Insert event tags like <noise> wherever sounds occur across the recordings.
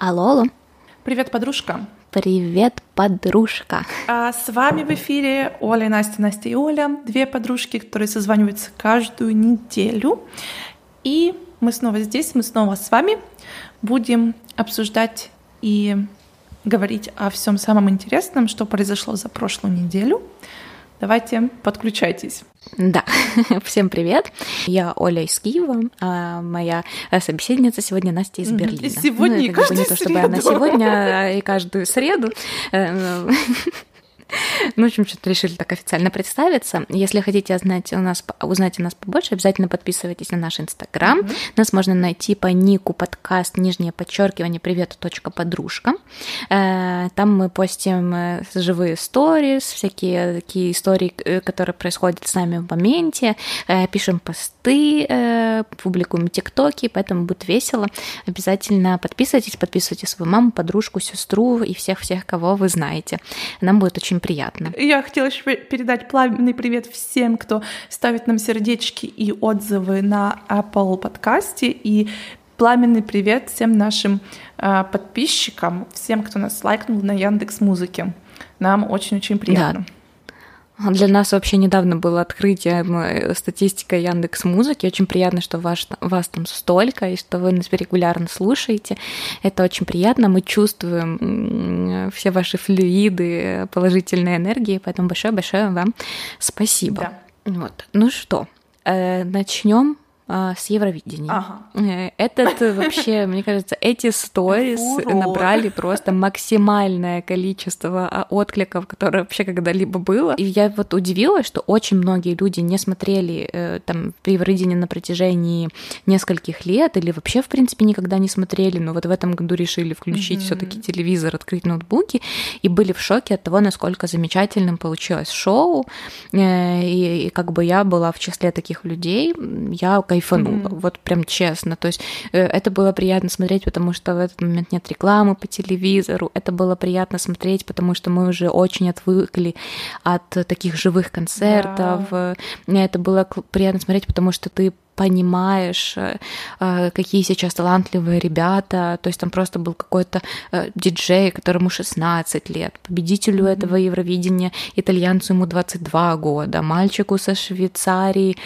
Алло, алло. Привет, подружка. Привет, подружка. А с вами в эфире Оля, Настя, Настя и Оля. Две подружки, которые созваниваются каждую неделю. И мы снова здесь, мы снова с вами. Будем обсуждать и говорить о всем самом интересном, что произошло за прошлую неделю. Давайте подключайтесь. Да, <laughs> всем привет. Я Оля из Киева, а моя собеседница сегодня Настя из Берлина. Сегодня ну, и каждую не то, чтобы она сегодня а и <laughs> каждую среду. <laughs> Ну, в общем, что-то решили так официально представиться. Если хотите узнать, у нас, узнать о нас побольше, обязательно подписывайтесь на наш Инстаграм. Mm-hmm. Нас можно найти по нику подкаст нижнее подчеркивание привет точка подружка. Э, там мы постим э, живые истории, всякие такие истории, э, которые происходят с нами в моменте, пишем посты, публикуем тиктоки, поэтому будет весело. Обязательно подписывайтесь, подписывайте свою маму, подружку, сестру и всех-всех, кого вы знаете. Нам будет очень очень приятно. Я хотела еще передать пламенный привет всем, кто ставит нам сердечки и отзывы на Apple подкасте и пламенный привет всем нашим э, подписчикам, всем, кто нас лайкнул на Яндекс Музыке. Нам очень-очень приятно. Да. Для нас вообще недавно было открытие э, статистика Яндекс Музыки. Очень приятно, что ваш, вас там столько и что вы нас регулярно слушаете. Это очень приятно. Мы чувствуем все ваши флюиды положительной энергии, поэтому большое-большое вам спасибо. Да. Вот. Ну что, э, начнем а, с Евровидения. Ага. Э, этот э, вообще, <laughs> мне кажется, эти сторис набрали просто максимальное количество а, откликов, которое вообще когда-либо было. И я вот удивилась, что очень многие люди не смотрели э, там Евровидение на протяжении нескольких лет или вообще, в принципе, никогда не смотрели, но вот в этом году решили включить mm-hmm. все-таки телевизор, открыть ноутбуки и были в шоке от того, насколько замечательным получилось шоу. И, и как бы я была в числе таких людей, я кайфанула. Mm-hmm. Вот прям честно. То есть э, это было приятно смотреть, потому что в этот момент нет рекламы по телевизору. Это было приятно смотреть, потому что мы уже очень отвыкли от таких живых концертов. Yeah. Это было приятно смотреть, потому что ты понимаешь, э, э, какие сейчас талантливые ребята. То есть там просто был какой-то э, диджей, которому 16 лет, победителю mm-hmm. этого Евровидения, итальянцу ему 22 года, мальчику со Швейцарии,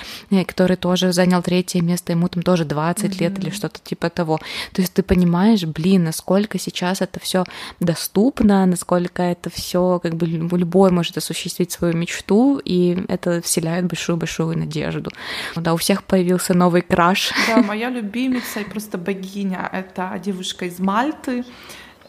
который тоже занял третье место, ему там тоже 20 mm-hmm. лет или что-то типа того. То есть ты понимаешь, блин, насколько сейчас это все доступно, насколько это все как бы любой может осуществить свою мечту, и это вселяет большую-большую надежду. Да, у всех появился появился новый краш. Да, моя любимица и просто богиня — это девушка из Мальты.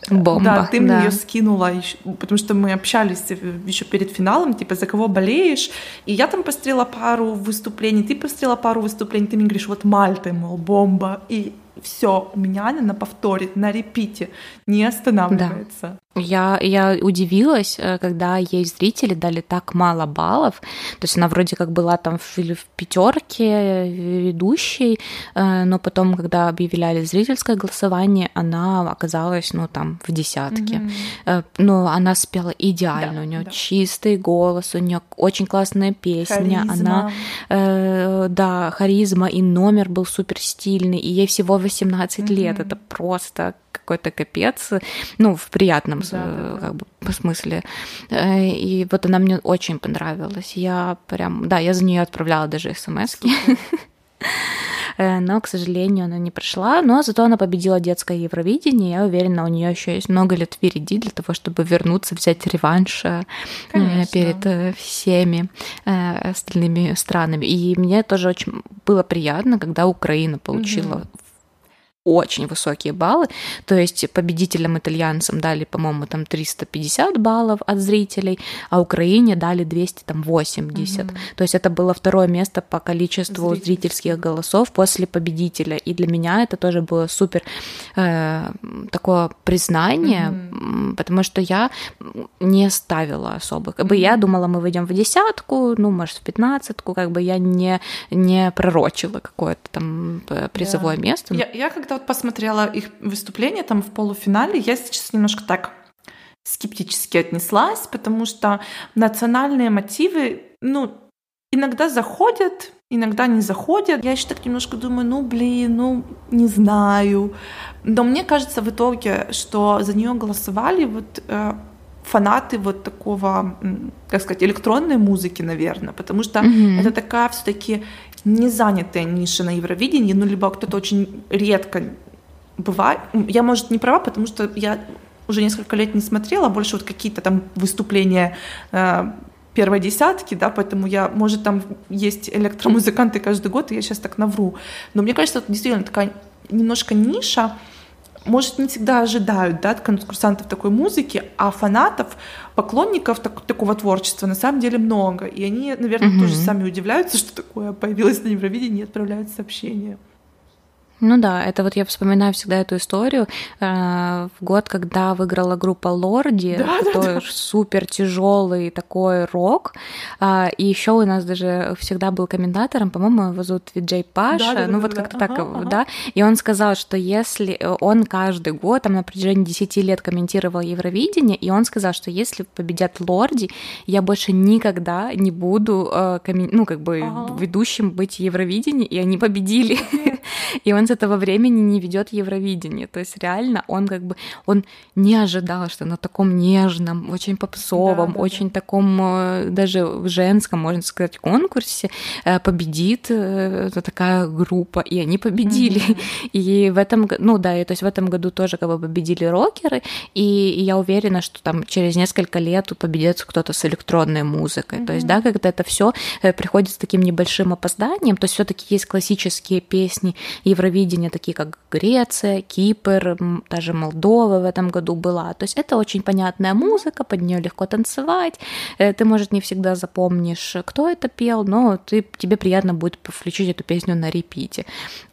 Бомба. Да, ты мне ее скинула, потому что мы общались еще перед финалом, типа, за кого болеешь. И я там пострела пару выступлений, ты пострела пару выступлений, ты мне говоришь, вот Мальта, мол, бомба. И все, у меня она на повторе, на репите, не останавливается. Да. Я, я удивилась, э, когда ей зрители дали так мало баллов. То есть она вроде как была там в, в пятерке ведущей, э, но потом, когда объявляли зрительское голосование, она оказалась, ну, там, в десятке. Mm-hmm. Но она спела идеально, да, у нее да. чистый голос, у нее очень классная песня, харизма. она, э, да, харизма, и номер был супер стильный, и ей всего 18 mm-hmm. лет. Это просто какой-то капец, ну, в приятном да, да, как бы, смысле. Э, и вот она мне очень понравилась. Я прям, да, я за нее отправляла даже смс <laughs> э, но, к сожалению, она не прошла. Но зато она победила детское Евровидение. Я уверена, у нее еще есть много лет впереди для того, чтобы вернуться, взять реванш э, Конечно. перед всеми остальными странами. И мне тоже очень было приятно, когда Украина получила угу очень высокие баллы. То есть победителям итальянцам дали, по-моему, там 350 баллов от зрителей, а Украине дали 280. Угу. То есть это было второе место по количеству Зритель. зрительских голосов после победителя. И для меня это тоже было супер э, такое признание, угу. потому что я не ставила особо. Как бы я думала, мы выйдем в десятку, ну, может, в пятнадцатку, как бы я не, не пророчила какое-то там э, призовое да. место. Я, я когда вот посмотрела их выступление там в полуфинале, я сейчас немножко так скептически отнеслась, потому что национальные мотивы, ну, иногда заходят, иногда не заходят. Я еще так немножко думаю, ну блин, ну не знаю. Но мне кажется в итоге, что за нее голосовали вот э, фанаты вот такого, как сказать, электронной музыки, наверное, потому что mm-hmm. это такая все-таки не занятая ниша на Евровидении, ну либо кто-то очень редко бывает. Я, может, не права, потому что я уже несколько лет не смотрела, больше вот какие-то там выступления э, первой десятки, да, поэтому я, может, там есть электромузыканты каждый год, и я сейчас так навру. Но мне кажется, это действительно такая немножко ниша, может, не всегда ожидают да, от конкурсантов такой музыки, а фанатов, поклонников так, такого творчества на самом деле много. И они, наверное, mm-hmm. тоже сами удивляются, что такое появилось на Евровидении и отправляют сообщения. Ну да, это вот я вспоминаю всегда эту историю. Э, в год, когда выиграла группа Лорди, да, который да, да. супер тяжелый такой рок. А, и еще у нас даже всегда был комментатором, по-моему, его зовут Виджей Паша. Да, да, ну да, вот да, как-то да. так, ага, да. И он сказал, что если он каждый год, там на протяжении 10 лет комментировал Евровидение, и он сказал, что если победят Лорди, я больше никогда не буду, э, ну как бы ага. ведущим быть Евровидение, и они победили. <laughs> И он этого времени не ведет Евровидение. То есть реально он как бы он не ожидал, что на таком нежном, очень попсовом, да, да, очень да. таком э, даже в женском, можно сказать, конкурсе э, победит э, такая группа, и они победили. Mm-hmm. <laughs> И в этом, ну да, и, то есть в этом году тоже как бы победили рокеры, и, и я уверена, что там через несколько лет победит кто-то с электронной музыкой. Mm-hmm. То есть, да, когда это все приходит с таким небольшим опозданием, то есть все-таки есть классические песни Евровидения, телевидения, такие как Греция, Кипр, даже Молдова в этом году была. То есть это очень понятная музыка, под нее легко танцевать. Э, ты, может, не всегда запомнишь, кто это пел, но ты, тебе приятно будет включить эту песню на репите.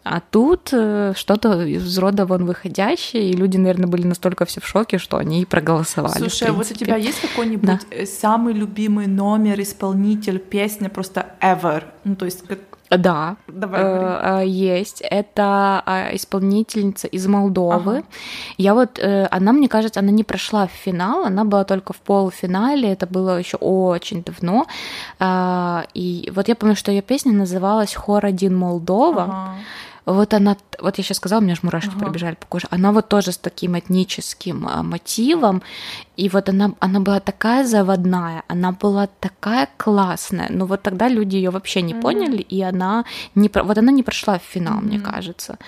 А тут э, что-то из рода вон выходящее, и люди, наверное, были настолько все в шоке, что они и проголосовали. Слушай, а вот у тебя есть какой-нибудь да. Э, самый любимый номер, исполнитель, песня просто ever? Ну, то есть да, Давай, э, э, есть. Это э, исполнительница из Молдовы. Ага. Я вот, она, мне кажется, она не прошла в финал, она была только в полуфинале. Это было еще очень давно. И вот я помню, что ее песня называлась "Хор один Молдова". Ага. Вот она, вот я сейчас сказала, у меня же мурашки ага. пробежали по коже. Она вот тоже с таким этническим а, мотивом, и вот она, она была такая заводная, она была такая классная, но вот тогда люди ее вообще не mm поняли, и она не, вот она не прошла в финал, mm мне кажется.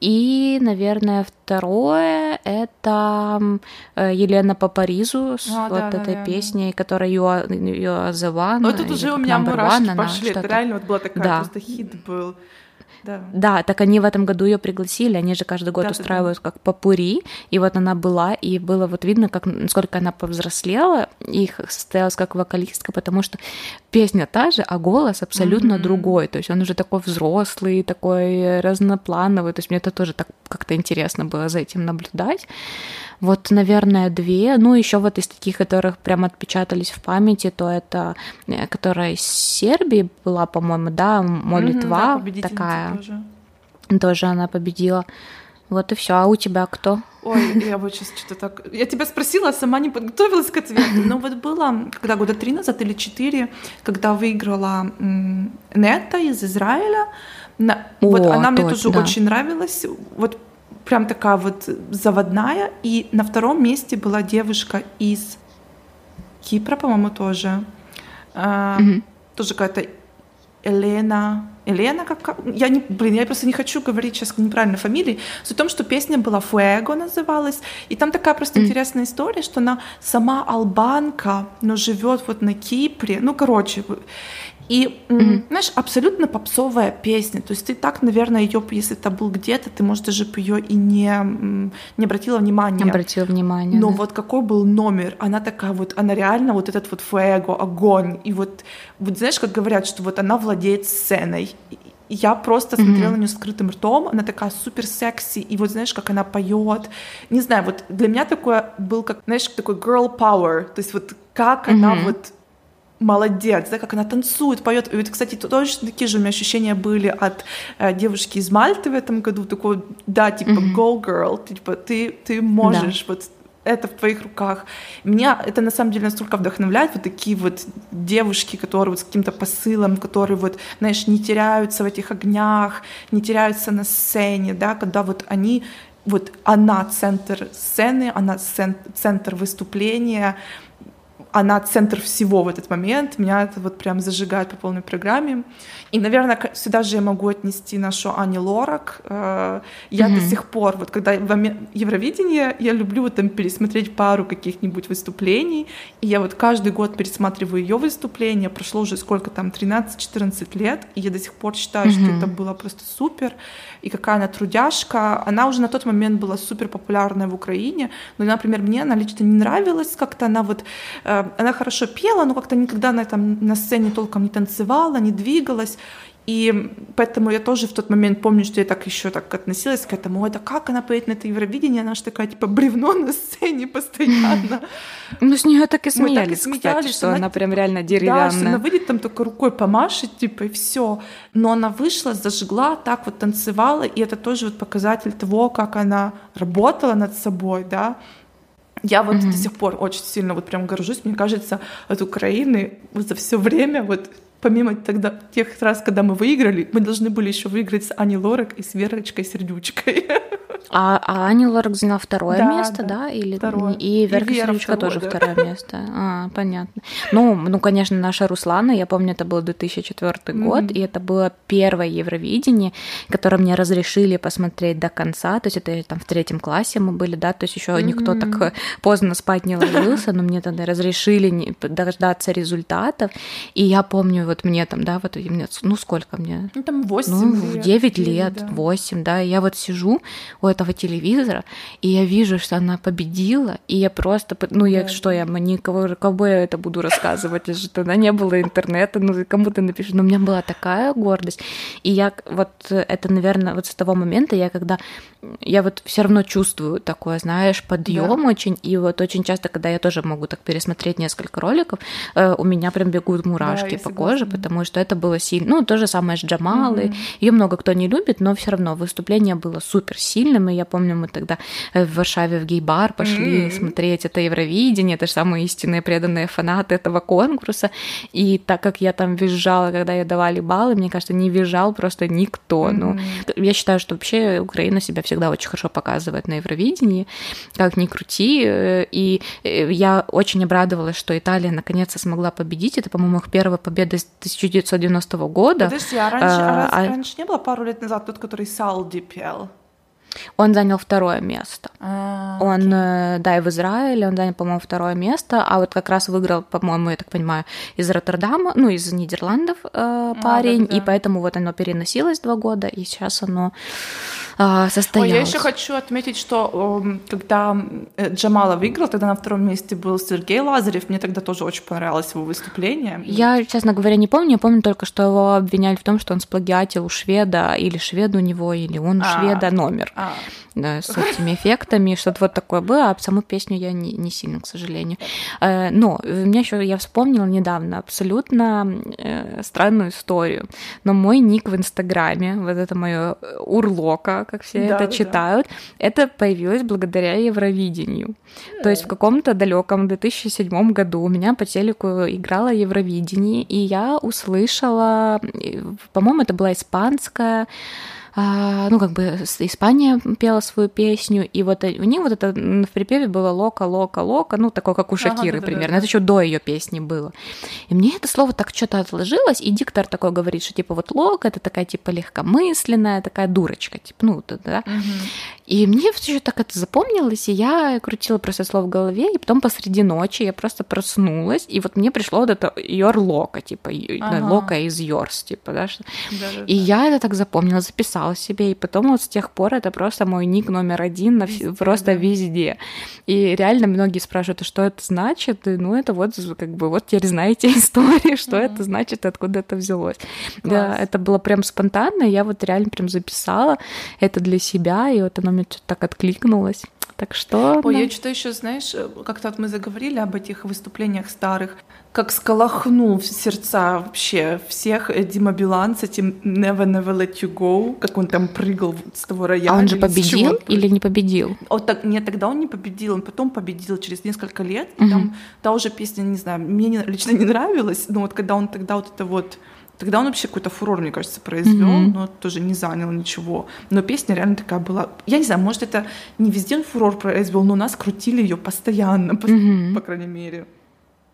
И, наверное, второе это э, Елена по Паризу с а, вот да, этой наверное. песней, которая ее ее One. Вот тут уже у меня мурашки пошли. Это реально вот была такая да. просто хит был. Да. да, так они в этом году ее пригласили, они же каждый год да, устраивают да, как попури, и вот она была, и было вот видно, как насколько она повзрослела, их состоялась как вокалистка, потому что песня та же, а голос абсолютно mm-hmm. другой, то есть он уже такой взрослый, такой разноплановый, то есть мне это тоже так как-то интересно было за этим наблюдать. Вот, наверное, две. Ну, еще вот из таких, которых прям отпечатались в памяти, то это, э, которая из Сербии была, по-моему, да, Молитва mm-hmm, да, такая. Тоже. тоже она победила. Вот и все. А у тебя кто? Ой, я вот сейчас что-то так... Я тебя спросила, а сама не подготовилась к ответу. Но вот было, когда года три назад или четыре, когда выиграла Нета из Израиля. На... О, вот она точно, мне тоже да. очень нравилась. Вот прям такая вот заводная. И на втором месте была девушка из Кипра, по-моему, тоже. Mm-hmm. Тоже какая-то Елена. Елена, как... Я не... Блин, я просто не хочу говорить сейчас неправильно фамилии. Суть в том, что песня была «Fuego» называлась. И там такая просто mm. интересная история, что она сама албанка, но живет вот на Кипре. Ну, короче. И, mm-hmm. знаешь, абсолютно попсовая песня. То есть ты так, наверное, ее, если это был где-то, ты, может, даже ее и не, не обратила внимания. Не обратила внимания. Но да. вот какой был номер? Она такая вот, она реально вот этот вот фуэго, огонь. И вот, вот знаешь, как говорят, что вот она владеет сценой. Я просто смотрела mm-hmm. на нее с открытым ртом, она такая супер секси, и вот знаешь, как она поет, не знаю, вот для меня такое был как, знаешь, такой girl power, то есть вот как mm-hmm. она вот молодец, да, как она танцует, поет. И вот, кстати, точно такие же у меня ощущения были от э, девушки из Мальты в этом году, такой, да, типа, mm-hmm. go girl, типа, ты, ты можешь, да. вот это в твоих руках. Меня это на самом деле настолько вдохновляет, вот такие вот девушки, которые вот с каким-то посылом, которые вот, знаешь, не теряются в этих огнях, не теряются на сцене, да, когда вот они вот она центр сцены, она центр выступления, она центр всего в этот момент. Меня это вот прям зажигает по полной программе. И, наверное, сюда же я могу отнести нашу Ани Лорак. Э, я mm-hmm. до сих пор, вот когда в Евровидении, я люблю вот там пересмотреть пару каких-нибудь выступлений, и я вот каждый год пересматриваю ее выступления. Прошло уже сколько там, 13-14 лет, и я до сих пор считаю, mm-hmm. что это было просто супер. И какая она трудяшка. Она уже на тот момент была супер популярная в Украине, но, например, мне она лично не нравилась, как-то она вот э, она хорошо пела, но как-то никогда на, там, на сцене толком не танцевала, не двигалась. И поэтому я тоже в тот момент помню, что я так еще так относилась к этому. Ой, да как она поет на это Евровидение? Она же такая, типа, бревно на сцене постоянно. <laughs> Ну, с нее так и смеялись, кстати, что она прям реально деревянная. Да, что она выйдет там только рукой помашет, типа, и все. Но она вышла, зажгла, так вот танцевала, и это тоже вот показатель того, как она работала над собой, да, я вот mm-hmm. до сих пор очень сильно вот прям горжусь. Мне кажется, от Украины за все время вот помимо тогда тех раз, когда мы выиграли, мы должны были еще выиграть с Ани Лорак и с Верочкой Сердючкой. <laughs> А, а Ани Лорак заняла второе да, место, да? да? Или второе. и Верка и Сердючка тоже да. второе место. А, понятно. Ну, ну, конечно, наша Руслана, я помню, это был 2004 mm-hmm. год, и это было первое Евровидение, которое мне разрешили посмотреть до конца. То есть это там в третьем классе мы были, да, то есть еще mm-hmm. никто так поздно спать не ложился, но мне тогда разрешили дождаться результатов. И я помню, вот мне там, да, вот мне, ну сколько мне? Ну там 8 ну, лет. 9 лет, да. 8, да, и я вот сижу у этого телевизора, и я вижу, что она победила, и я просто, ну я да. что, я никого, кого я это буду рассказывать, что тогда не было интернета, ну кому ты напишешь, но у меня была такая гордость, и я вот это, наверное, вот с того момента я когда я вот все равно чувствую такое, знаешь, подъем да. очень, и вот очень часто, когда я тоже могу так пересмотреть несколько роликов, э, у меня прям бегут мурашки да, по коже, потому что это было сильно. Ну, то же самое с Джамалой. Mm-hmm. Ее много кто не любит, но все равно выступление было супер сильным. И я помню, мы тогда э, в Варшаве в гей-бар пошли mm-hmm. смотреть это Евровидение, это же самые истинные преданные фанаты этого конкурса. И так как я там визжала, когда я давали баллы, мне кажется, не визжал просто никто. Mm-hmm. Ну, я считаю, что вообще Украина себя всегда очень хорошо показывает на Евровидении, как ни крути. И э, я очень обрадовалась, что Италия наконец-то смогла победить. Это, по-моему, их первая победа 1990 года. Подожди, а раньше, а, а, раньше не было пару лет назад тот, который Салди пел? Он занял второе место. А, он, окей. Э, да, и в Израиле он занял, по-моему, второе место, а вот как раз выиграл, по-моему, я так понимаю, из Роттердама, ну, из Нидерландов э, парень, а, да, да. и поэтому вот оно переносилось два года, и сейчас оно э, состоялось. Ой, я еще хочу отметить, что э, когда Джамала выиграл, тогда на втором месте был Сергей Лазарев, мне тогда тоже очень понравилось его выступление. Я, честно говоря, не помню, я помню только, что его обвиняли в том, что он сплагиатил у шведа, или швед у него, или он у а, шведа номер. А, да, с этими эффектами, что-то вот такое было, а саму песню я не, не сильно, к сожалению. Э, но меня еще, я вспомнила недавно абсолютно э, странную историю, но мой ник в Инстаграме, вот это мое урлока, как все да, это читают, да. это появилось благодаря Евровидению. То есть в каком-то далеком 2007 году у меня по телеку играла Евровидение, и я услышала, по-моему, это была испанская ну, как бы Испания пела свою песню, и вот у них вот это в припеве было лока, лока, лока, ну, такое, как у Шакиры ага, примерно. Да, да. Это еще до ее песни было. И мне это слово так что-то отложилось, и диктор такой говорит, что типа вот лока это такая типа легкомысленная, такая дурочка, типа, ну, да. Угу. И мне все так это запомнилось, и я крутила просто слово в голове, и потом посреди ночи я просто проснулась, и вот мне пришло вот это your лока, типа, ага. лока из yours, типа, да, что... да, да и да. я это так запомнила, записала написала себе, и потом вот с тех пор это просто мой ник номер один на везде, просто да. везде. И реально многие спрашивают, а что это значит? И, ну, это вот как бы вот теперь знаете <laughs> историю, что mm-hmm. это значит, откуда это взялось. Класс. Да, это было прям спонтанно, я вот реально прям записала это для себя, и вот оно мне так откликнулось. Так что... Ой, да. я что-то еще, знаешь, как-то вот мы заговорили об этих выступлениях старых, как сколохнул сердца вообще всех Дима Билан с этим Never Never Let You Go, как он там прыгал с того рояля. А он же победил или не победил? О, так, нет, тогда он не победил, он потом победил через несколько лет, угу. там та уже песня, не знаю, мне не, лично не нравилась, но вот когда он тогда вот это вот Тогда он вообще какой-то фурор, мне кажется, произвел, mm-hmm. но тоже не занял ничего. Но песня реально такая была. Я не знаю, может, это не везде он фурор произвел, но нас крутили ее постоянно, по, mm-hmm. по крайней мере.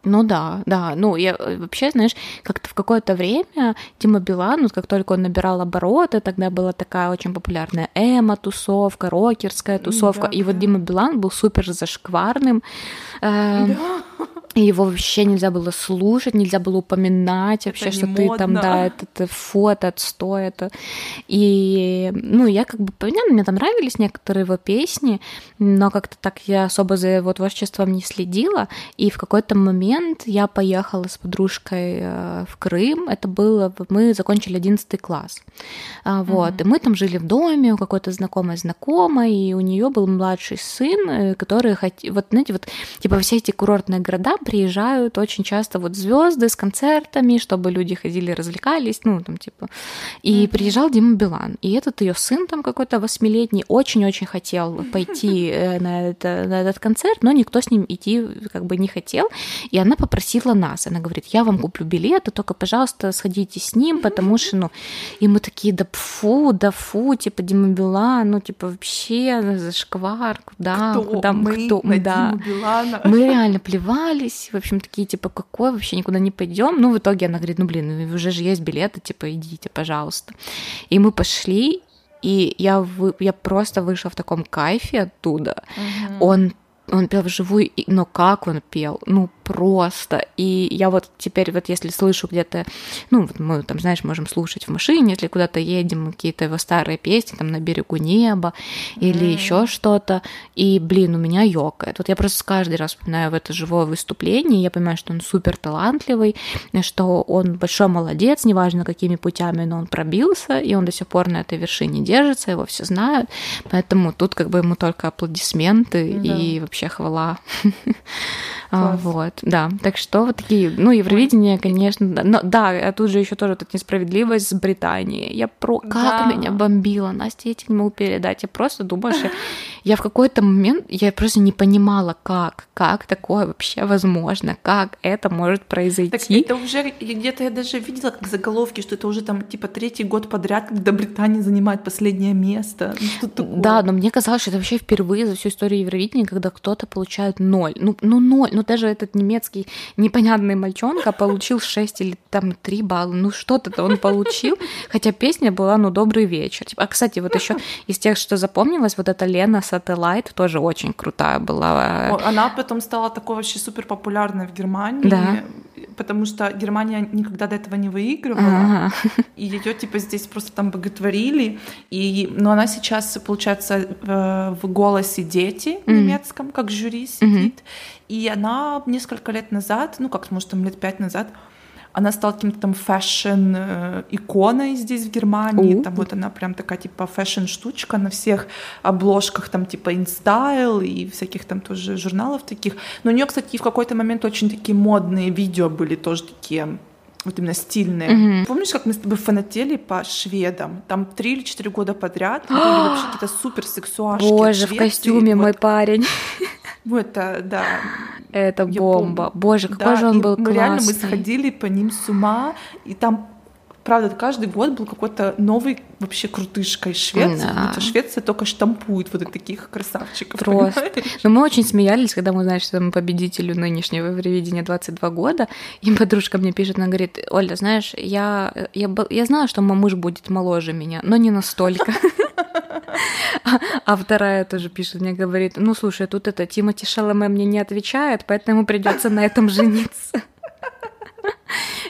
Ну да, да. Ну, я э, вообще, знаешь, как-то в какое-то время Дима Билан, вот как только он набирал обороты, тогда была такая очень популярная эмо-тусовка, рокерская тусовка. Да, и да. вот Дима Билан был супер зашкварным. Э, да. И его вообще нельзя было слушать, нельзя было упоминать вообще, это что ты модно. там, да, это, это фото, отстой, это. И, ну, я как бы, понятно, мне там нравились некоторые его песни, но как-то так я особо за его творчеством не следила. И в какой-то момент я поехала с подружкой э, в Крым. Это было, мы закончили 11 класс. А, вот, mm-hmm. и мы там жили в доме у какой-то знакомой знакомой, и у нее был младший сын, э, который, вот, знаете, вот, типа, все эти курортные города приезжают очень часто вот звезды с концертами, чтобы люди ходили, развлекались, ну, там, типа. И mm-hmm. приезжал Дима Билан, и этот ее сын там какой-то восьмилетний очень-очень хотел пойти э, на, это, на этот концерт, но никто с ним идти как бы не хотел, и она попросила нас, она говорит, я вам куплю билеты, только, пожалуйста, сходите с ним, потому что, ну, и мы такие, да фу, да фу, типа, Дима Билан, ну, типа, вообще, зашквар, куда, кто куда мы, кто, на да. Билана? Мы реально плевались, в общем, такие, типа, какой, вообще никуда не пойдем. Ну, в итоге она говорит, ну, блин, уже же есть билеты, типа, идите, пожалуйста. И мы пошли, и я, вы, я просто вышла в таком кайфе оттуда. Угу. Он он пел вживую, но как он пел? Ну, просто. И я вот теперь вот если слышу где-то, ну, вот мы там, знаешь, можем слушать в машине, если куда-то едем, какие-то его старые песни, там, «На берегу неба» или mm. еще что-то, и, блин, у меня ёкает. Вот я просто каждый раз вспоминаю в это живое выступление, я понимаю, что он супер талантливый, что он большой молодец, неважно какими путями, но он пробился, и он до сих пор на этой вершине держится, его все знают, поэтому тут как бы ему только аплодисменты да. и вообще хвала. <laughs> А, вот, да. Так что вот такие, ну, Евровидение, конечно, да. Но, да, а тут же еще тоже тут несправедливость с Британией. Я про... Как да. меня бомбило, Настя, я тебе не могу передать. Я просто думаю, что <laughs> я в какой-то момент, я просто не понимала, как, как такое вообще возможно, как это может произойти. Так это уже, где-то я даже видела как заголовки, что это уже там типа третий год подряд, когда Британия занимает последнее место. Ну, да, но мне казалось, что это вообще впервые за всю историю Евровидения, когда кто-то получает ноль. Ну, ну ноль, ну даже этот немецкий непонятный мальчонка получил 6 или там 3 балла, ну что-то-то он получил, хотя песня была, ну, «Добрый вечер». А, кстати, вот еще из тех, что запомнилось, вот эта Лена Сателлайт тоже очень крутая была. Она потом стала такой вообще супер популярной в Германии. Да потому что Германия никогда до этого не выигрывала, ага. и ее типа здесь просто там боготворили, и, но она сейчас, получается, в, в «Голосе дети» mm. немецком, как жюри сидит, mm-hmm. и она несколько лет назад, ну как, может, там лет пять назад, она стала каким-то там fashion -иконой здесь, в Германии. Uh-huh. Там вот она прям такая типа fashion -штучка на всех обложках, там типа InStyle и всяких там тоже журналов таких. Но у нее, кстати, в какой-то момент очень такие модные видео были тоже такие вот именно стильные. Mm-hmm. Помнишь, как мы с тобой фанатели по шведам? Там три или четыре года подряд были <gasps> вообще какие-то супер сексуашки. Боже, в костюме вот. мой парень. <laughs> Вот это, да. Это бомба. Помню. Боже, какой да, же он был классный. Реально мы сходили по ним с ума, и там правда, каждый год был какой-то новый вообще крутышка из Швеции. Да. Это Швеция только штампует вот таких красавчиков. Просто. Но мы очень смеялись, когда мы узнали, что мы победителю нынешнего Евровидения 22 года. И подружка мне пишет, она говорит, Оля, знаешь, я, я, я знала, что мой муж будет моложе меня, но не настолько. <laughs> А вторая тоже пишет, мне говорит, ну слушай, тут это Тимати Шаломе мне не отвечает, поэтому придется на этом жениться.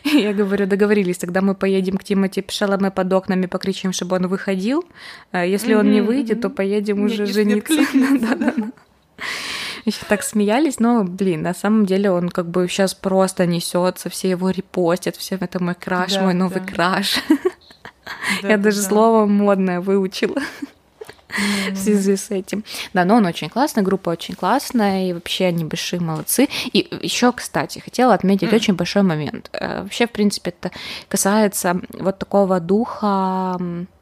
<laughs> Я говорю, договорились, тогда мы поедем к Тимати Шаломе под окнами, покричим, чтобы он выходил. А если он не выйдет, то поедем уже жениться. <laughs> Еще так смеялись, но, блин, на самом деле он как бы сейчас просто несется, все его репостят, все это мой краш, мой новый краш. Я даже слово модное выучила. <laughs> в связи с этим. Да, но он очень классный, группа очень классная, и вообще они большие молодцы. И еще, кстати, хотела отметить очень большой момент. Э, вообще, в принципе, это касается вот такого духа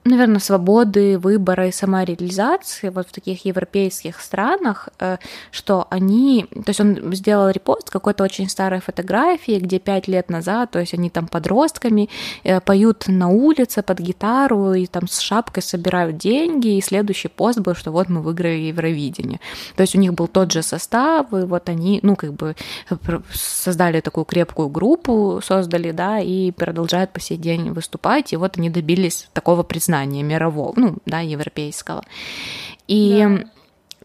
наверное, свободы выбора и самореализации вот в таких европейских странах, э, что они, то есть он сделал репост какой-то очень старой фотографии, где пять лет назад, то есть они там подростками э, поют на улице под гитару и там с шапкой собирают деньги, и следующий пост был, что вот мы выиграли Евровидение. То есть у них был тот же состав, и вот они, ну, как бы создали такую крепкую группу, создали, да, и продолжают по сей день выступать, и вот они добились такого признания признания мирового, ну, да, европейского. И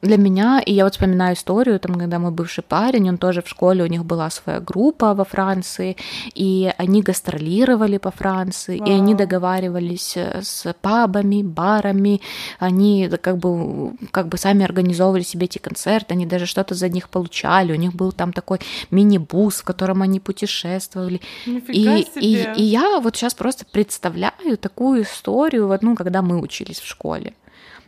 для меня, и я вот вспоминаю историю, там, когда мой бывший парень, он тоже в школе, у них была своя группа во Франции, и они гастролировали по Франции, Вау. и они договаривались э, с пабами, барами, они как бы, как бы сами организовывали себе эти концерты, они даже что-то за них получали, у них был там такой мини-бус, в котором они путешествовали. И, и, и я вот сейчас просто представляю такую историю, вот, ну, когда мы учились в школе.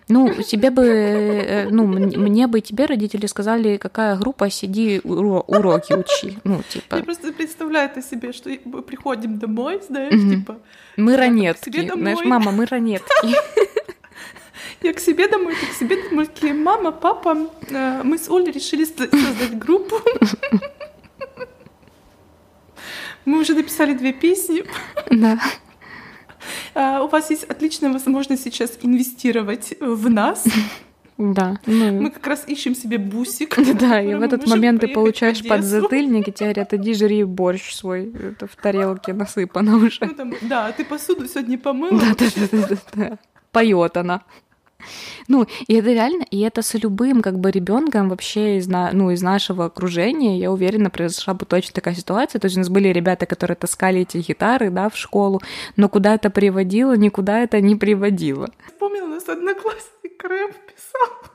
Ну, тебе бы, э, ну, мне бы и тебе родители сказали, какая группа, сиди уроки учи. Ну, типа. Я просто представляю это себе, что мы приходим домой, знаешь, mm-hmm. типа. Мы ранетки, знаешь, мама, мы ранетки. <laughs> Я к себе домой, ты к себе домой, такие, мама, папа, э, мы с Олей решили создать группу. <laughs> Мы уже написали две песни. Да. А, у вас есть отличная возможность сейчас инвестировать в нас. Да. Ну... Мы как раз ищем себе бусик. <laughs> Да, и в этот момент ты получаешь подзатыльник, и тебе говорят, иди жри борщ свой, это в тарелке насыпано уже. Ну, там, да, ты посуду сегодня помыла. Да, да, да, да, да. Поет она. Ну, и это реально, и это с любым как бы ребенком вообще из, на, ну, из нашего окружения, я уверена, произошла бы точно такая ситуация. То есть у нас были ребята, которые таскали эти гитары, да, в школу, но куда это приводило, никуда это не приводило. Вспомнила, у нас одноклассник рэп писал.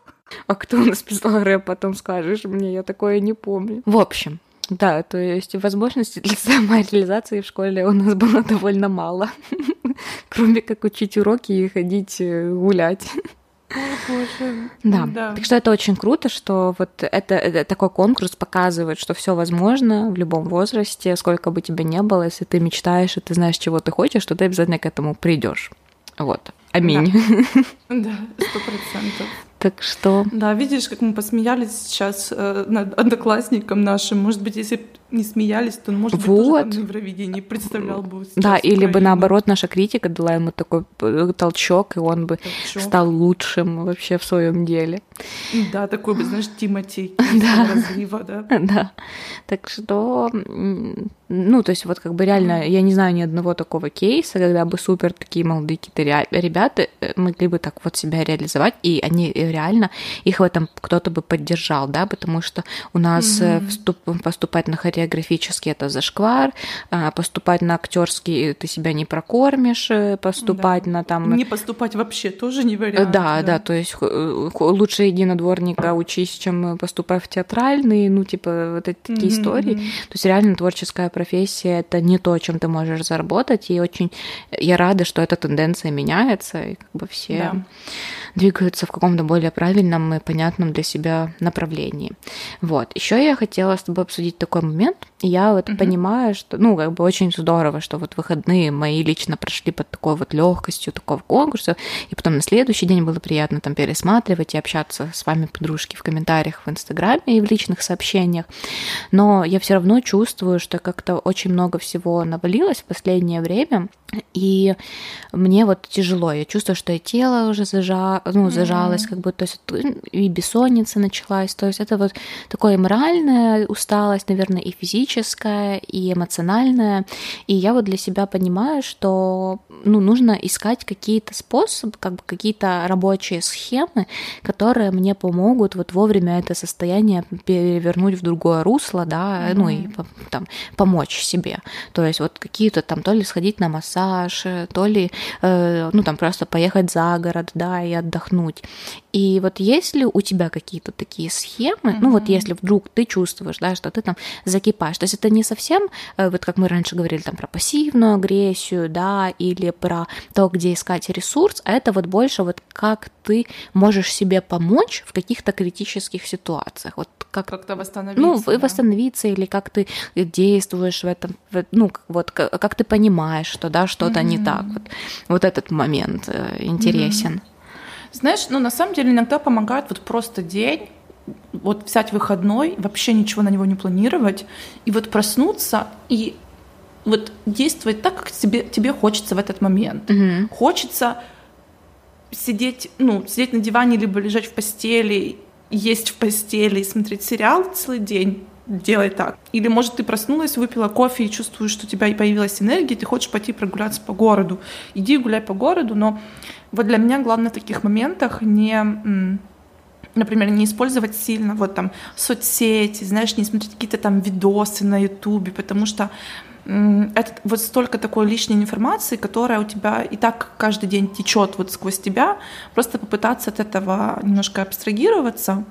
А кто у нас писал рэп, потом скажешь мне, я такое не помню. В общем, да, то есть возможностей для самореализации в школе у нас было довольно мало, <laughs> кроме как учить уроки и ходить э, гулять. Да. да. Так что это очень круто, что вот это, это такой конкурс показывает, что все возможно в любом возрасте, сколько бы тебе не было, если ты мечтаешь и ты знаешь, чего ты хочешь, то ты обязательно к этому придешь. Вот. Аминь. <laughs> Да, сто процентов. Так что... Да, видишь, как мы посмеялись сейчас э, над одноклассником нашим. Может быть, если не смеялись, то, может быть, вот. тоже там Евровидение представлял бы Да, или бы наоборот наша критика дала ему такой э, толчок, и он бы толчок. стал лучшим вообще в своем деле. Да, такой бы, знаешь, Тимати <laughs> да. разлива, да. <laughs> Да. Так что, ну, то есть вот как бы реально, я не знаю ни одного такого кейса, когда бы супер такие молодые какие-то ребята э, могли бы так вот себя реализовать, и они э, реально, их в этом кто-то бы поддержал, да, потому что у нас mm-hmm. поступать на хореографический это зашквар, а поступать на актерский ты себя не прокормишь, э, поступать да. на там... Не поступать вообще тоже не вариант. Да, да, да, то есть лучше иди на дворника учись, чем поступай в театральный, ну, типа, вот эти такие mm-hmm. истории. То есть реально творческая профессия — это не то, чем ты можешь заработать, и очень я рада, что эта тенденция меняется, и как бы все... Да двигаются в каком-то более правильном и понятном для себя направлении. Вот. Еще я хотела с тобой обсудить такой момент. Я вот угу. понимаю, что, ну, как бы очень здорово, что вот выходные мои лично прошли под такой вот легкостью такого конкурса, и потом на следующий день было приятно там пересматривать и общаться с вами, подружки, в комментариях в Инстаграме и в личных сообщениях. Но я все равно чувствую, что как-то очень много всего навалилось в последнее время, и мне вот тяжело. Я чувствую, что и тело уже зажа... ну, зажалось, mm-hmm. как бы, то есть и бессонница началась. То есть это вот такое моральная усталость, наверное, и физическая, и эмоциональная. И я вот для себя понимаю, что ну, нужно искать какие-то способы, как бы какие-то рабочие схемы, которые мне помогут вот вовремя это состояние перевернуть в другое русло, да, mm-hmm. ну и там помочь себе. То есть вот какие-то там то ли сходить на массаж, массаж, то ли, э, ну, там, просто поехать за город, да, и отдохнуть. И вот если у тебя какие-то такие схемы, mm-hmm. ну вот если вдруг ты чувствуешь, да, что ты там закипаешь, то есть это не совсем, э, вот как мы раньше говорили, там про пассивную агрессию, да, или про то, где искать ресурс, а это вот больше вот как ты можешь себе помочь в каких-то критических ситуациях, вот как как-то восстановиться, ну да? восстановиться или как ты действуешь в этом, ну вот как, ты понимаешь, что да что-то mm-hmm. не так, вот, вот этот момент э, интересен. Mm-hmm. Знаешь, ну на самом деле иногда помогает вот просто день, вот взять выходной, вообще ничего на него не планировать, и вот проснуться и вот действовать так, как тебе, тебе хочется в этот момент. Угу. Хочется сидеть, ну, сидеть на диване, либо лежать в постели, есть в постели и смотреть сериал целый день, делай так. Или, может, ты проснулась, выпила кофе и чувствуешь, что у тебя появилась энергия, и ты хочешь пойти прогуляться по городу. Иди гуляй по городу, но вот для меня главное в таких моментах не например, не использовать сильно вот там соцсети, знаешь, не смотреть какие-то там видосы на ютубе, потому что это вот столько такой лишней информации, которая у тебя и так каждый день течет вот сквозь тебя, просто попытаться от этого немножко абстрагироваться.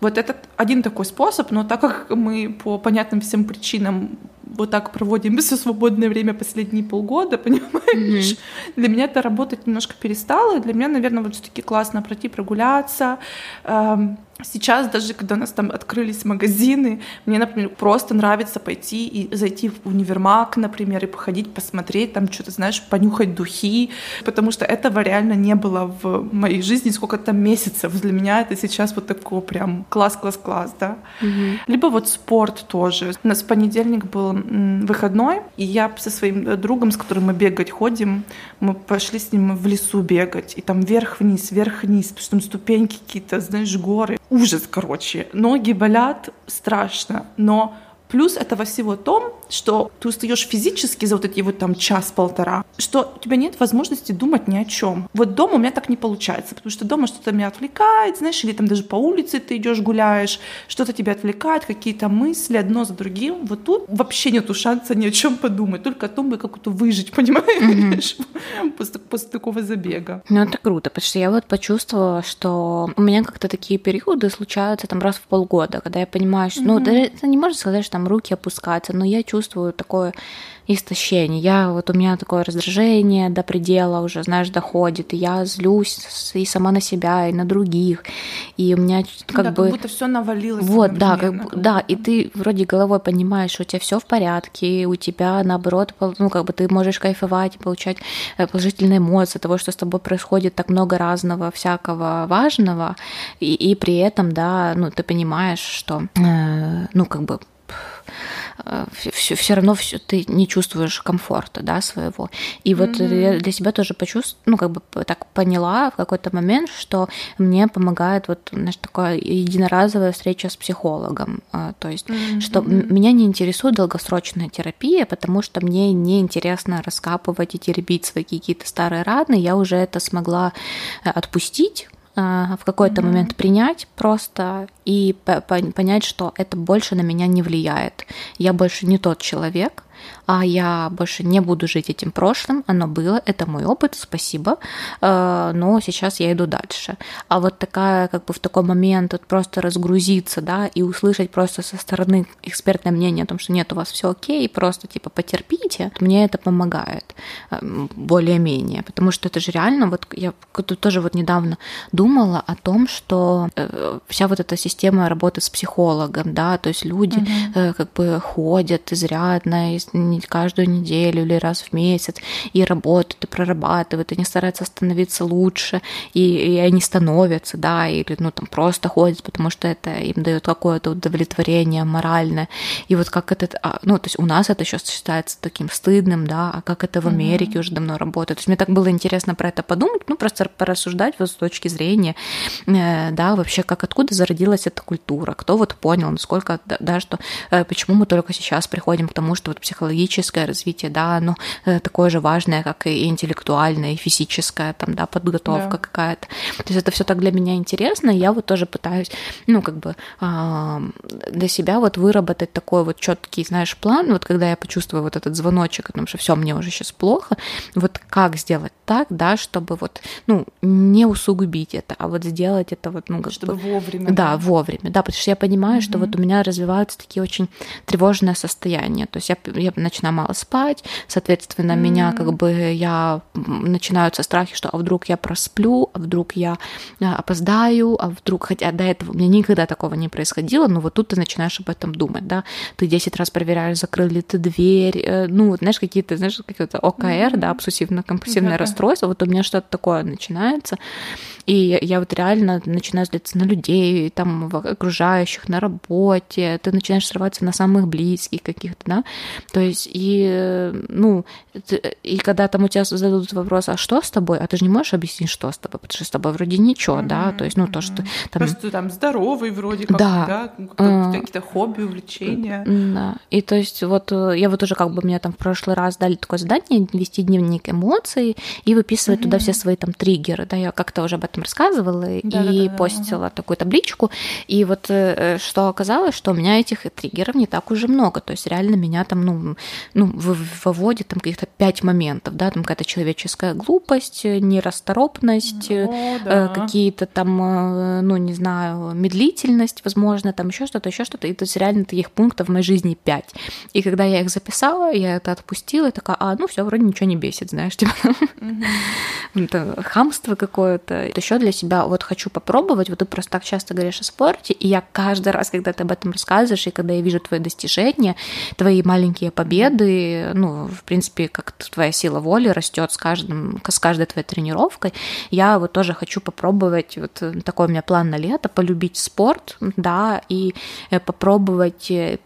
Вот это один такой способ, но так как мы по понятным всем причинам вот так проводим все <laughs> свободное время последние полгода, <laughs> понимаешь? Mm-hmm. Для меня это работать немножко перестало. Для меня, наверное, вот все-таки классно пройти прогуляться, эм, Сейчас даже, когда у нас там открылись магазины, мне, например, просто нравится пойти и зайти в универмаг, например, и походить, посмотреть, там что-то, знаешь, понюхать духи, потому что этого реально не было в моей жизни сколько там месяцев. Для меня это сейчас вот такой прям класс-класс-класс, да. Угу. Либо вот спорт тоже. У нас в понедельник был выходной, и я со своим другом, с которым мы бегать ходим, мы пошли с ним в лесу бегать, и там вверх-вниз, вверх-вниз, потому что там ступеньки какие-то, знаешь, горы ужас, короче. Ноги болят страшно, но Плюс этого всего том, что ты устаешь физически за вот эти вот там час-полтора, что у тебя нет возможности думать ни о чем. Вот дома у меня так не получается, потому что дома что-то меня отвлекает, знаешь, или там даже по улице ты идешь гуляешь, что-то тебя отвлекает, какие-то мысли одно за другим. Вот тут вообще нету шанса ни о чем подумать, только о том, как это выжить, <laughs> понимаешь, mm-hmm. после, после такого забега. Ну это круто, потому что я вот почувствовала, что у меня как-то такие периоды случаются там раз в полгода, когда я понимаю, что, mm-hmm. ну, даже это не можно сказать, что там руки опускаются, но я чувствую такое истощение. Я вот у меня такое раздражение до предела уже, знаешь, доходит, и я злюсь и сама на себя, и на других, и у меня как да, бы как будто все навалилось. Вот, да, как, да, и ты вроде головой понимаешь, что у тебя все в порядке, у тебя наоборот, ну как бы ты можешь кайфовать, получать э, положительные эмоции того, что с тобой происходит так много разного всякого важного, и, и при этом, да, ну ты понимаешь, что, э, ну как бы все, все равно все, ты не чувствуешь комфорта, да, своего. И вот mm-hmm. я для себя тоже почувствовала, ну, как бы так поняла в какой-то момент, что мне помогает вот, знаешь, такая единоразовая встреча с психологом. А, то есть, mm-hmm. что меня не интересует долгосрочная терапия, потому что мне не интересно раскапывать и теребить свои какие-то старые раны. Я уже это смогла э, отпустить в какой-то mm-hmm. момент принять просто и понять, что это больше на меня не влияет. Я больше не тот человек, а я больше не буду жить этим прошлым, оно было, это мой опыт, спасибо, э, но сейчас я иду дальше. А вот такая, как бы в такой момент вот просто разгрузиться, да, и услышать просто со стороны экспертное мнение о том, что нет, у вас все окей, просто типа потерпите, мне это помогает э, более-менее, потому что это же реально, вот я тоже вот недавно думала о том, что э, вся вот эта система работы с психологом, да, то есть люди угу. как бы ходят изрядно, каждую неделю или раз в месяц и работают, и прорабатывают, они стараются становиться лучше, и, и они становятся, да, или ну там просто ходят, потому что это им дает какое-то удовлетворение моральное. И вот как это, а, ну, то есть у нас это сейчас считается таким стыдным, да, а как это в Америке mm-hmm. уже давно работает. То есть мне так было интересно про это подумать, ну, просто порассуждать вот с точки зрения, э, да, вообще, как откуда зародилась эта культура, кто вот понял, насколько, да, что, э, почему мы только сейчас приходим к тому, что вот психология психологическое развитие, да, оно э, такое же важное, как и интеллектуальное, и физическое, там, да, подготовка да. какая-то. То есть это все так для меня интересно, и я вот тоже пытаюсь, ну, как бы для себя вот выработать такой вот четкий, знаешь, план, вот когда я почувствую вот этот звоночек о том, что все мне уже сейчас плохо, вот как сделать так, да, чтобы вот, ну, не усугубить это, а вот сделать это вот, ну, как чтобы бы... вовремя. Да, вовремя, да, потому что я понимаю, mm-hmm. что вот у меня развиваются такие очень тревожные состояния, то есть я, я начинаю мало спать, соответственно, mm-hmm. меня как бы, я начинаются страхи, что а вдруг я просплю, а вдруг я а, опоздаю, а вдруг, хотя до этого у меня никогда такого не происходило, но вот тут ты начинаешь об этом думать, да, ты 10 раз проверяешь, закрыл ли ты дверь, э, ну, вот, знаешь, какие-то, знаешь, какие-то ОКР, mm-hmm. да, обсессивно-компульсивное mm-hmm. расстройство, вот у меня что-то такое начинается, и я вот реально начинаю злиться на людей, там, окружающих, на работе, ты начинаешь срываться на самых близких каких-то, да, то есть, и, ну, и когда там у тебя зададут вопрос, а что с тобой, а ты же не можешь объяснить, что с тобой, потому что с тобой вроде ничего, mm-hmm. да, то есть, ну, то, что там... Просто там здоровый вроде как, да, да? Uh, какие-то хобби, увлечения. Да, и то есть вот э, я вот уже как бы мне там в прошлый раз дали такое задание вести дневник эмоций и выписывать mm-hmm. туда все свои там триггеры, да, я как-то уже об этом этом рассказывала да, и да, да, постила да. такую табличку. И вот э, что оказалось, что у меня этих триггеров не так уже много. То есть реально меня там, ну, ну выводит там каких-то пять моментов, да, там какая-то человеческая глупость, нерасторопность, О, да. какие-то там, ну, не знаю, медлительность, возможно, там еще что-то, еще что-то. И то есть реально таких пунктов в моей жизни пять. И когда я их записала, я это отпустила, и такая, а, ну все, вроде ничего не бесит, знаешь, <laughs> типа, это хамство какое-то еще для себя вот хочу попробовать, вот ты просто так часто говоришь о спорте, и я каждый раз, когда ты об этом рассказываешь, и когда я вижу твои достижения, твои маленькие победы, ну, в принципе, как твоя сила воли растет с каждым, с каждой твоей тренировкой, я вот тоже хочу попробовать, вот такой у меня план на лето, полюбить спорт, да, и э, попробовать э,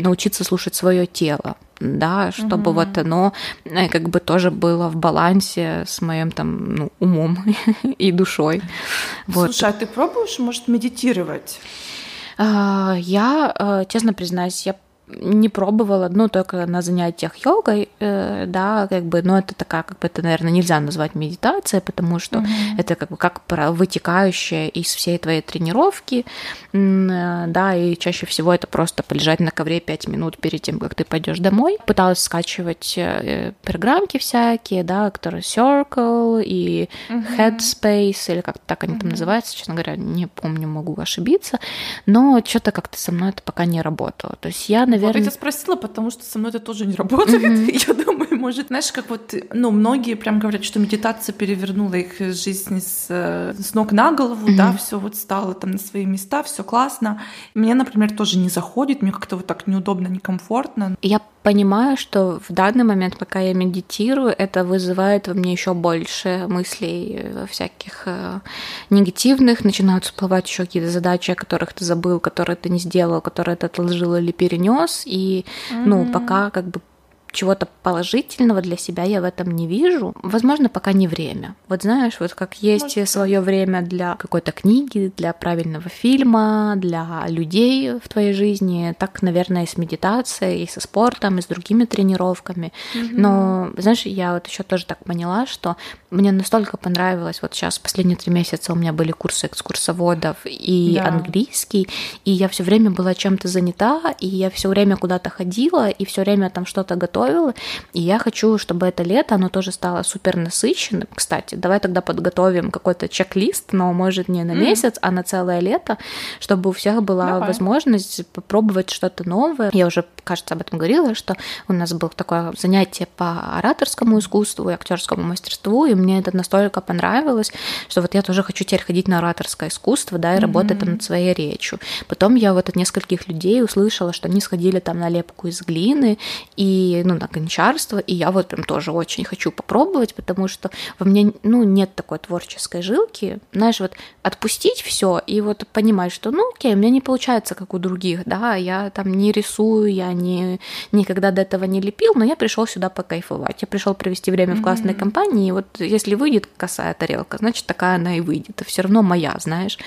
научиться слушать свое тело, да, чтобы угу. вот оно э, как бы тоже было в балансе с моим там ну, умом <laughs> и душой. Слушай, вот. а ты пробуешь, может, медитировать? А, я, э, честно признаюсь, я не пробовала, ну, только на занятиях йогой, э, да, как бы, но это такая, как бы это, наверное, нельзя назвать медитацией, потому что mm-hmm. это как бы как вытекающее из всей твоей тренировки, э, да, и чаще всего это просто полежать на ковре 5 минут перед тем, как ты пойдешь домой. Пыталась скачивать э, программки всякие, да, которые Circle и mm-hmm. Headspace, или как так они mm-hmm. там называются, честно говоря, не помню, могу ошибиться, но что-то как-то со мной это пока не работало. То есть я, наверное... Вот я спросила, потому что со мной это тоже не работает. Mm-hmm. <laughs> Я думаю, может, знаешь, как вот, ну, многие прям говорят, что медитация перевернула их жизнь с, с ног на голову, mm-hmm. да, все вот стало там на свои места, все классно. Мне, например, тоже не заходит, мне как-то вот так неудобно, некомфортно. Я понимаю, что в данный момент, пока я медитирую, это вызывает во мне еще больше мыслей э, всяких э, негативных, начинают всплывать еще какие-то задачи, о которых ты забыл, которые ты не сделал, которые ты отложил или перенес, и mm-hmm. ну пока как бы чего-то положительного для себя я в этом не вижу. Возможно, пока не время. Вот знаешь, вот как есть свое время для какой-то книги, для правильного фильма, для людей в твоей жизни, так, наверное, и с медитацией, и со спортом, и с другими тренировками. Mm-hmm. Но, знаешь, я вот еще тоже так поняла, что мне настолько понравилось, вот сейчас последние три месяца у меня были курсы экскурсоводов и да. английский, и я все время была чем-то занята, и я все время куда-то ходила, и все время там что-то готовила, готовила. И я хочу, чтобы это лето, оно тоже стало супер насыщенным. Кстати, давай тогда подготовим какой-то чек-лист, но может не на месяц, mm. а на целое лето, чтобы у всех была давай. возможность попробовать что-то новое. Я уже, кажется, об этом говорила, что у нас было такое занятие по ораторскому искусству и актерскому мастерству, и мне это настолько понравилось, что вот я тоже хочу теперь ходить на ораторское искусство, да, и mm-hmm. работать там над своей речью. Потом я вот от нескольких людей услышала, что они сходили там на лепку из глины, и ну, на гончарство, и я вот прям тоже очень хочу попробовать, потому что во мне, ну, нет такой творческой жилки, знаешь, вот отпустить все и вот понимать, что, ну, окей, у меня не получается, как у других, да, я там не рисую, я ни, никогда до этого не лепил, но я пришел сюда покайфовать. Я пришел провести время mm-hmm. в классной компании, и вот если выйдет косая тарелка, значит, такая она и выйдет. Это все равно моя, знаешь.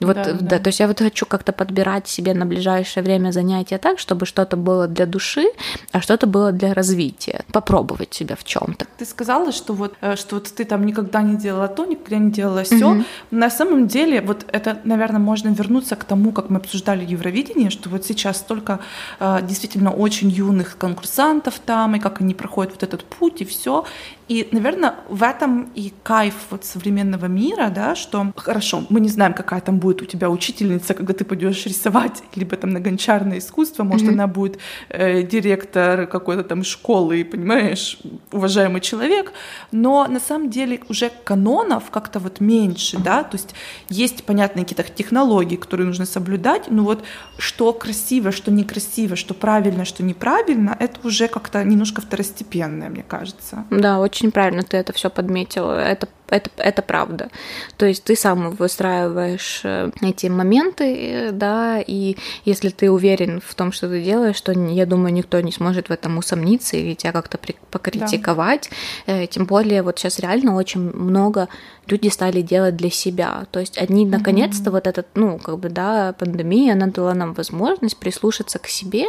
Вот, да, да. да, то есть я вот хочу как-то подбирать себе на ближайшее время занятия так, чтобы что-то было для души, а что-то было для развития. Попробовать себя в чем-то. Ты сказала, что вот, э, что вот ты там никогда не делала то, никогда не делала все. Mm-hmm. На самом деле, вот это, наверное, можно вернуться к тому, как мы обсуждали Евровидение, что вот сейчас столько э, действительно очень юных конкурсантов там, и как они проходят вот этот путь, и все. И, наверное, в этом и кайф вот современного мира, да, что хорошо, мы не знаем, какая там будет у тебя учительница, когда ты пойдешь рисовать, либо там на гончарное искусство, может, mm-hmm. она будет э, директор какой-то там школы, понимаешь, уважаемый человек, но на самом деле уже канонов как-то вот меньше, да, то есть есть, понятные какие-то технологии, которые нужно соблюдать, но вот что красиво, что некрасиво, что правильно, что неправильно, это уже как-то немножко второстепенное, мне кажется. Да, очень правильно ты это все подметил. Это, это, это правда. То есть ты сам выстраиваешь э, эти моменты, да, и если ты уверен в том, что ты делаешь, то, я думаю, никто не сможет в этом усомниться или тебя как-то покритиковать. Да. Э, тем более вот сейчас реально очень много люди стали делать для себя. То есть одни наконец-то mm-hmm. вот этот, ну, как бы, да, пандемия, она дала нам возможность прислушаться к себе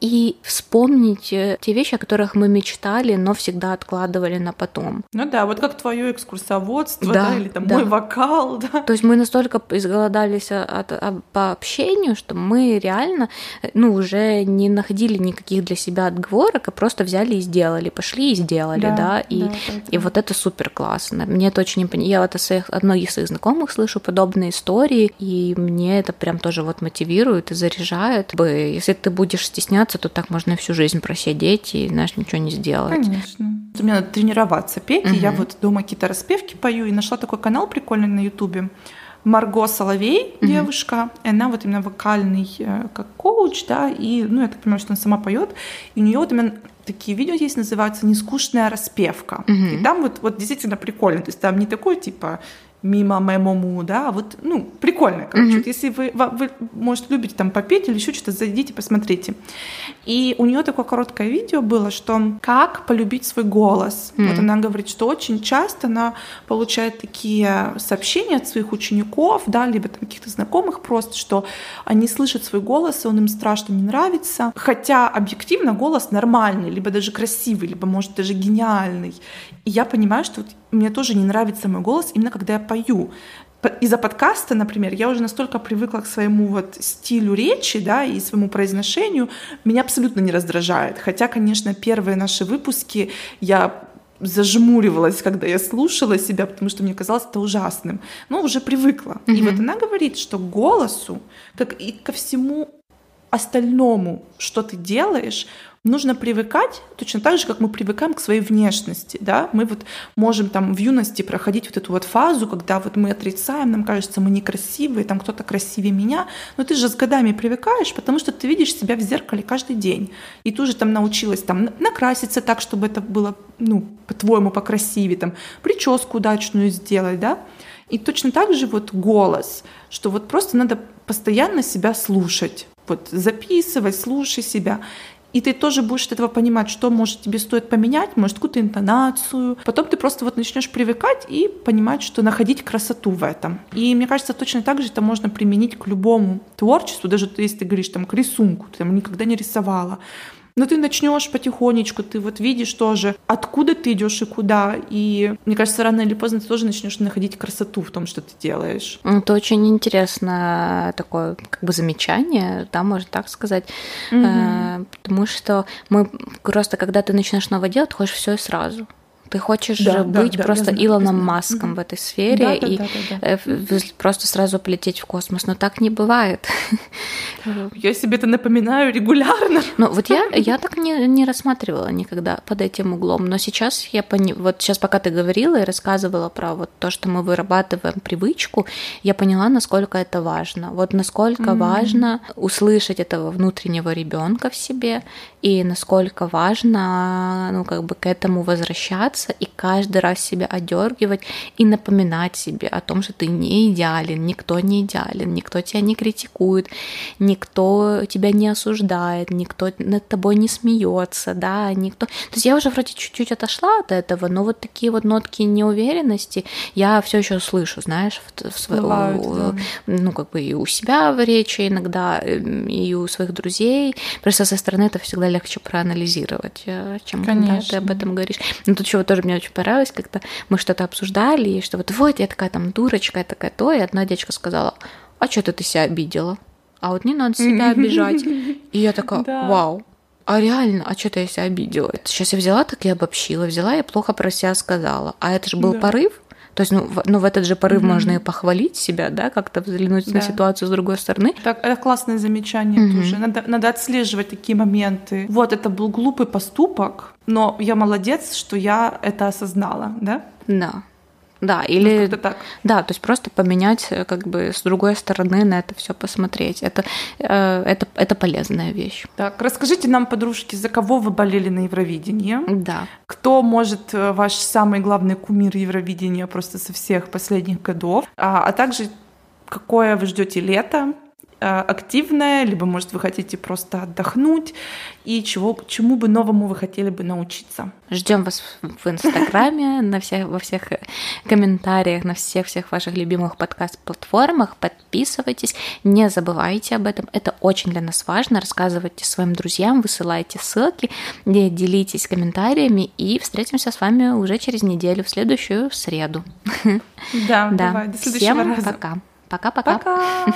и вспомнить э, те вещи, о которых мы мечтали, но всегда откладывали на потом. Ну да, вот как твое экскурсоводство, да, да или там да. мой вокал, <laughs> да. То есть мы настолько изголодались от, от, по общению, что мы реально, э, ну, уже не находили никаких для себя отговорок, а просто взяли и сделали, пошли и сделали, да, да и, да, и вот это супер классно. Мне это очень я вот от одной из своих знакомых слышу подобные истории, и мне это прям тоже вот мотивирует и заряжает. Если ты будешь стесняться заниматься, то так можно всю жизнь просидеть и, знаешь, ничего не сделать. Конечно. Мне надо тренироваться петь, угу. и я вот дома какие-то распевки пою, и нашла такой канал прикольный на Ютубе. Марго Соловей, угу. девушка, и она вот именно вокальный э, как коуч, да, и, ну, я так понимаю, что она сама поет, и у нее вот именно такие видео есть, называются «Нескучная распевка». Угу. И там вот, вот действительно прикольно, то есть там не такой, типа, мимо мемому, да, вот, ну, прикольно, короче. Mm-hmm. Вот если вы, вы, может, любите там попеть или еще что-то, зайдите, посмотрите. И у нее такое короткое видео было, что как полюбить свой голос. Mm-hmm. Вот она говорит, что очень часто она получает такие сообщения от своих учеников, да, либо там каких-то знакомых просто, что они слышат свой голос, и он им страшно не нравится, хотя объективно голос нормальный, либо даже красивый, либо, может, даже гениальный. И я понимаю, что вот мне тоже не нравится мой голос именно когда я пою. Из-за подкаста, например, я уже настолько привыкла к своему вот стилю речи, да, и своему произношению, меня абсолютно не раздражает. Хотя, конечно, первые наши выпуски я зажмуривалась, когда я слушала себя, потому что мне казалось это ужасным. Но уже привыкла. Mm-hmm. И вот она говорит, что голосу, как и ко всему остальному, что ты делаешь, нужно привыкать точно так же, как мы привыкаем к своей внешности, да, мы вот можем там в юности проходить вот эту вот фазу, когда вот мы отрицаем, нам кажется, мы некрасивые, там кто-то красивее меня, но ты же с годами привыкаешь, потому что ты видишь себя в зеркале каждый день, и ты уже там научилась там накраситься так, чтобы это было, ну, по-твоему покрасивее, там, прическу удачную сделать, да, и точно так же вот голос, что вот просто надо постоянно себя слушать, вот записывать, слушай себя. И ты тоже будешь от этого понимать, что, может, тебе стоит поменять, может, какую-то интонацию. Потом ты просто вот начнешь привыкать и понимать, что находить красоту в этом. И мне кажется, точно так же это можно применить к любому творчеству, даже если ты говоришь там к рисунку, ты там никогда не рисовала. Но ты начнешь потихонечку, ты вот видишь тоже, откуда ты идешь и куда. И мне кажется, рано или поздно ты тоже начнешь находить красоту в том, что ты делаешь. Это очень интересно такое как бы замечание, да, можно так сказать. Угу. Потому что мы просто, когда ты начинаешь новое делать, хочешь все и сразу. Ты хочешь да, быть да, просто Илоном Маском mm-hmm. в этой сфере да, и да, да, да. Э, просто сразу полететь в космос. Но так не бывает. <laughs> Я себе это напоминаю регулярно. Ну вот я, я так не, не рассматривала никогда под этим углом. Но сейчас я пони... вот сейчас пока ты говорила и рассказывала про вот то, что мы вырабатываем привычку, я поняла, насколько это важно. Вот насколько mm-hmm. важно услышать этого внутреннего ребенка в себе и насколько важно ну как бы к этому возвращаться ошибаться и каждый раз себя одергивать и напоминать себе о том, что ты не идеален, никто не идеален, никто тебя не критикует, никто тебя не осуждает, никто над тобой не смеется, да, никто. То есть я уже вроде чуть-чуть отошла от этого, но вот такие вот нотки неуверенности я все еще слышу, знаешь, в, в свою, Бывают, да. ну как бы и у себя в речи иногда, эм, и у своих друзей. Просто со стороны это всегда легче проанализировать, э, чем Конечно. когда ты об этом говоришь. Но тут чего тоже мне очень понравилось, когда мы что-то обсуждали, и что вот вот я такая там дурочка, я такая то, и одна девочка сказала, а что ты себя обидела? А вот не надо себя <laughs> обижать. И я такая, вау, а реально, а что-то я себя обидела. Сейчас я взяла так и обобщила, взяла и плохо про себя сказала. А это же был да. порыв, то есть, ну, в, ну, в этот же порыв mm-hmm. можно и похвалить себя, да, как-то взглянуть да. на ситуацию с другой стороны. Так, это классное замечание mm-hmm. тоже. Надо, надо отслеживать такие моменты. Вот, это был глупый поступок, но я молодец, что я это осознала, да? Да. Да, или ну, так. да, то есть просто поменять, э, как бы с другой стороны на это все посмотреть. Это, э, это, это полезная вещь. Так, расскажите нам, подружки, за кого вы болели на Евровидении? Да. Кто, может, э, ваш самый главный кумир Евровидения просто со всех последних годов? А, а также какое вы ждете лето? Э, активное, либо, может, вы хотите просто отдохнуть, и чего, чему бы новому вы хотели бы научиться. Ждем вас в Инстаграме, на всех, во всех комментариях, на всех-всех ваших любимых подкаст-платформах. Подписывайтесь, не забывайте об этом. Это очень для нас важно. Рассказывайте своим друзьям, высылайте ссылки, делитесь комментариями, и встретимся с вами уже через неделю, в следующую среду. Да, да. Давай, до следующего Всем раза. пока. Пока-пока. Пока.